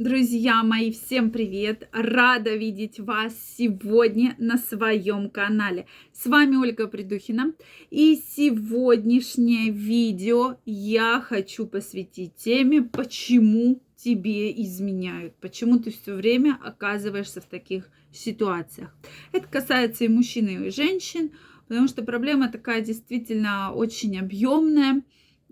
Друзья мои, всем привет! Рада видеть вас сегодня на своем канале. С вами Ольга Придухина. И сегодняшнее видео я хочу посвятить теме, почему тебе изменяют, почему ты все время оказываешься в таких ситуациях. Это касается и мужчин, и женщин, потому что проблема такая действительно очень объемная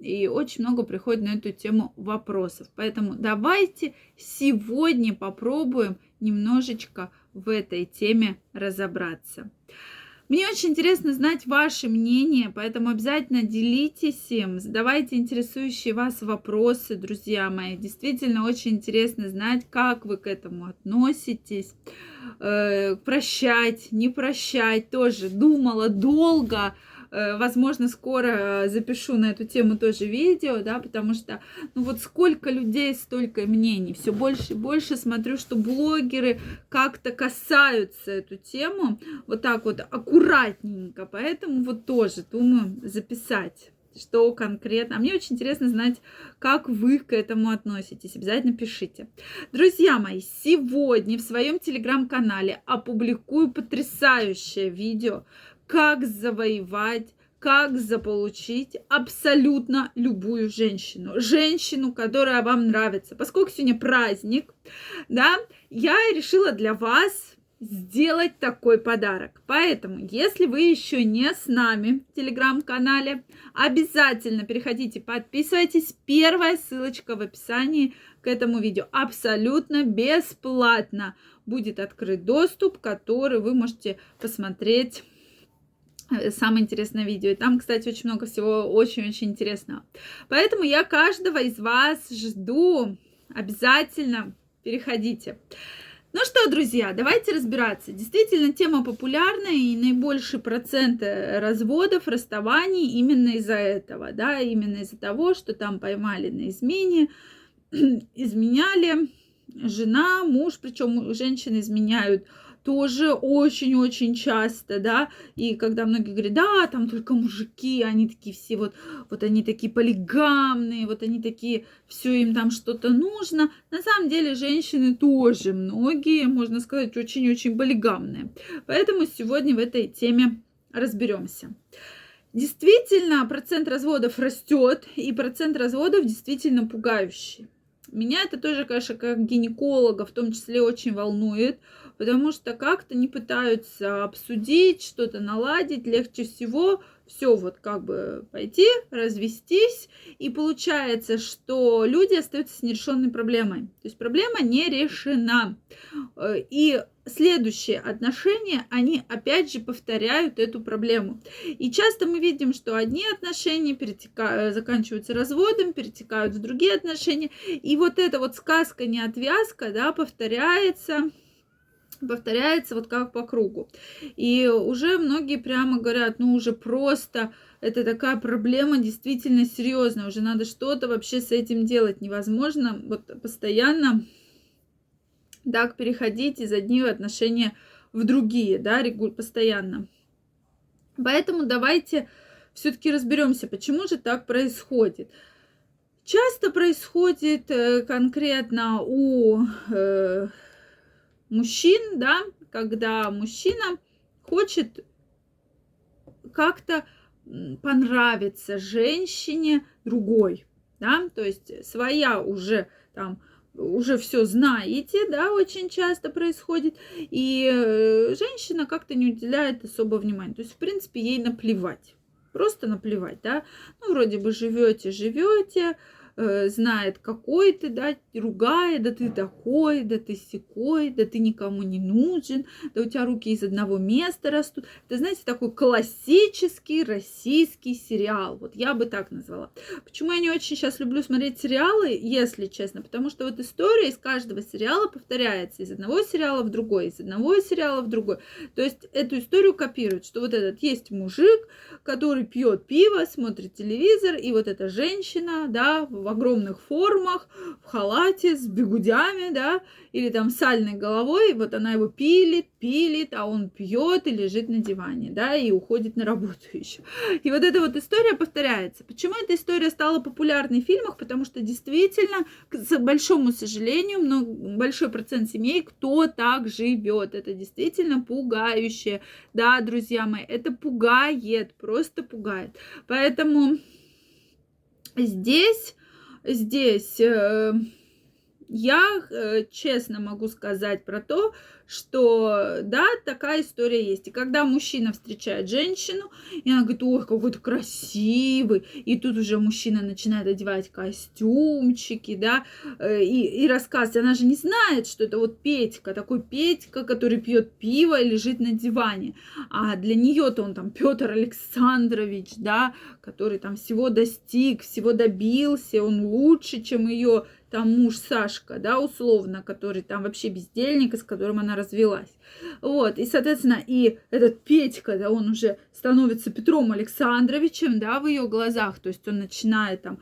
и очень много приходит на эту тему вопросов. Поэтому давайте сегодня попробуем немножечко в этой теме разобраться. Мне очень интересно знать ваше мнение, поэтому обязательно делитесь им, задавайте интересующие вас вопросы, друзья мои. Действительно очень интересно знать, как вы к этому относитесь. Э, прощать, не прощать тоже. Думала долго, возможно, скоро запишу на эту тему тоже видео, да, потому что, ну вот сколько людей, столько мнений. Все больше и больше смотрю, что блогеры как-то касаются эту тему вот так вот аккуратненько, поэтому вот тоже думаю записать что конкретно. А мне очень интересно знать, как вы к этому относитесь. Обязательно пишите. Друзья мои, сегодня в своем телеграм-канале опубликую потрясающее видео как завоевать как заполучить абсолютно любую женщину. Женщину, которая вам нравится. Поскольку сегодня праздник, да, я решила для вас сделать такой подарок. Поэтому, если вы еще не с нами в телеграм-канале, обязательно переходите, подписывайтесь. Первая ссылочка в описании к этому видео. Абсолютно бесплатно будет открыт доступ, который вы можете посмотреть самое интересное видео. И там, кстати, очень много всего очень-очень интересного. Поэтому я каждого из вас жду. Обязательно переходите. Ну что, друзья, давайте разбираться. Действительно, тема популярная и наибольший процент э, разводов, расставаний именно из-за этого, да, именно из-за того, что там поймали на измене, изменяли жена, муж, причем женщины изменяют тоже очень-очень часто, да, и когда многие говорят, да, там только мужики, они такие все вот, вот они такие полигамные, вот они такие, все им там что-то нужно. На самом деле женщины тоже многие, можно сказать, очень-очень полигамные. Поэтому сегодня в этой теме разберемся. Действительно, процент разводов растет, и процент разводов действительно пугающий. Меня это тоже, конечно, как гинеколога в том числе очень волнует, потому что как-то не пытаются обсудить, что-то наладить. Легче всего все вот как бы пойти, развестись, и получается, что люди остаются с нерешенной проблемой. То есть проблема не решена. Э, и следующие отношения, они опять же повторяют эту проблему. И часто мы видим, что одни отношения перетекают, заканчиваются разводом, перетекают в другие отношения. И вот эта вот сказка, не отвязка, да, повторяется повторяется вот как по кругу. И уже многие прямо говорят, ну уже просто это такая проблема действительно серьезная, уже надо что-то вообще с этим делать. Невозможно вот постоянно так переходить из одних отношений в другие, да, постоянно. Поэтому давайте все-таки разберемся, почему же так происходит. Часто происходит э, конкретно у э, мужчин, да, когда мужчина хочет как-то понравиться женщине другой, да, то есть своя уже там уже все знаете, да, очень часто происходит, и э, женщина как-то не уделяет особо внимания. То есть, в принципе, ей наплевать. Просто наплевать, да. Ну, вроде бы живете, живете, знает, какой ты, да, ругает, да ты такой, да ты секой, да ты никому не нужен, да у тебя руки из одного места растут. Это, знаете, такой классический российский сериал. Вот я бы так назвала. Почему я не очень сейчас люблю смотреть сериалы, если честно? Потому что вот история из каждого сериала повторяется из одного сериала в другой, из одного сериала в другой. То есть эту историю копируют, что вот этот есть мужик, который пьет пиво, смотрит телевизор, и вот эта женщина, да, в в огромных формах, в халате, с бегудями, да, или там сальной головой, вот она его пилит, пилит, а он пьет и лежит на диване, да, и уходит на работу еще. И вот эта вот история повторяется. Почему эта история стала популярной в фильмах? Потому что действительно, к большому сожалению, много, большой процент семей, кто так живет. Это действительно пугающе. Да, друзья мои, это пугает, просто пугает. Поэтому здесь, здесь... Э, я э, честно могу сказать про то, что да, такая история есть. И когда мужчина встречает женщину, и она говорит, ой, какой то красивый, и тут уже мужчина начинает одевать костюмчики, да, э, и, и рассказывать, она же не знает, что это вот Петька, такой Петька, который пьет пиво и лежит на диване. А для нее-то он там Петр Александрович, да, который там всего достиг, всего добился, он лучше, чем ее там муж Сашка, да, условно, который там вообще бездельник, с которым она развелась. Вот, и, соответственно, и этот Петька, да, он уже становится Петром Александровичем, да, в ее глазах, то есть он начинает там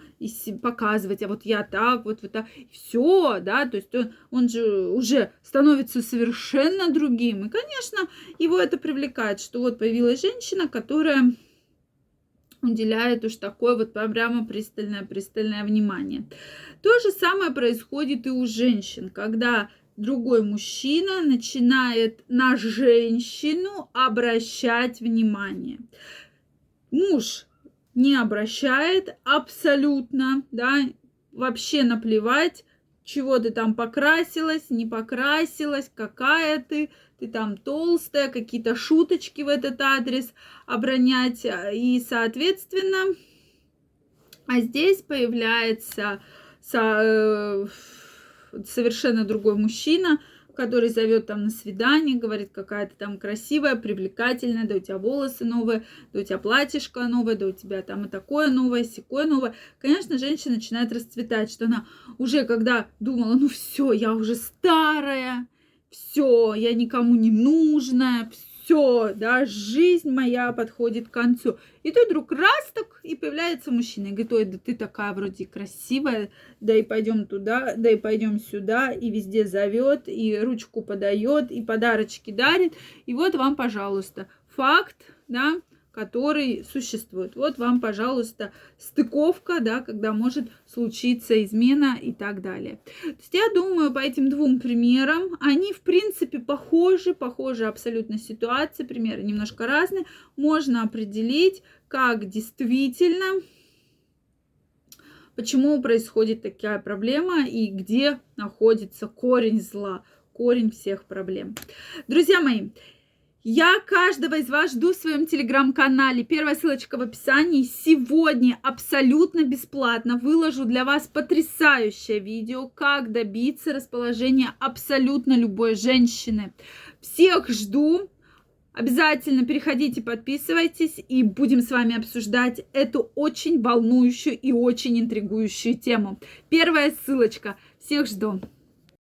показывать, а вот я так, вот, вот так, все, да, то есть он, он же уже становится совершенно другим, и, конечно, его это привлекает, что вот появилась женщина, которая уделяет уж такое вот прямо пристальное-пристальное внимание. То же самое происходит и у женщин, когда другой мужчина начинает на женщину обращать внимание. Муж не обращает абсолютно, да, вообще наплевать, чего ты там покрасилась, не покрасилась, какая ты, ты там толстая, какие-то шуточки в этот адрес обронять. И, соответственно, а здесь появляется э, совершенно другой мужчина, который зовет там на свидание, говорит, какая ты там красивая, привлекательная, да у тебя волосы новые, да у тебя платьишко новое, да у тебя там и такое новое, секое новое. Конечно, женщина начинает расцветать, что она уже когда думала, ну все, я уже старая, все, я никому не нужная, все, да, жизнь моя подходит к концу. И тут вдруг раз так, и появляется мужчина, и говорит, ой, да ты такая вроде красивая, да и пойдем туда, да и пойдем сюда, и везде зовет, и ручку подает, и подарочки дарит. И вот вам, пожалуйста, факт, да, который существует. Вот вам, пожалуйста, стыковка, да, когда может случиться измена и так далее. То есть я думаю, по этим двум примерам, они, в принципе, похожи, похожи абсолютно ситуации, примеры немножко разные, можно определить, как действительно почему происходит такая проблема и где находится корень зла, корень всех проблем. Друзья мои, я каждого из вас жду в своем телеграм-канале. Первая ссылочка в описании. Сегодня абсолютно бесплатно выложу для вас потрясающее видео, как добиться расположения абсолютно любой женщины. Всех жду. Обязательно переходите, подписывайтесь и будем с вами обсуждать эту очень волнующую и очень интригующую тему. Первая ссылочка. Всех жду.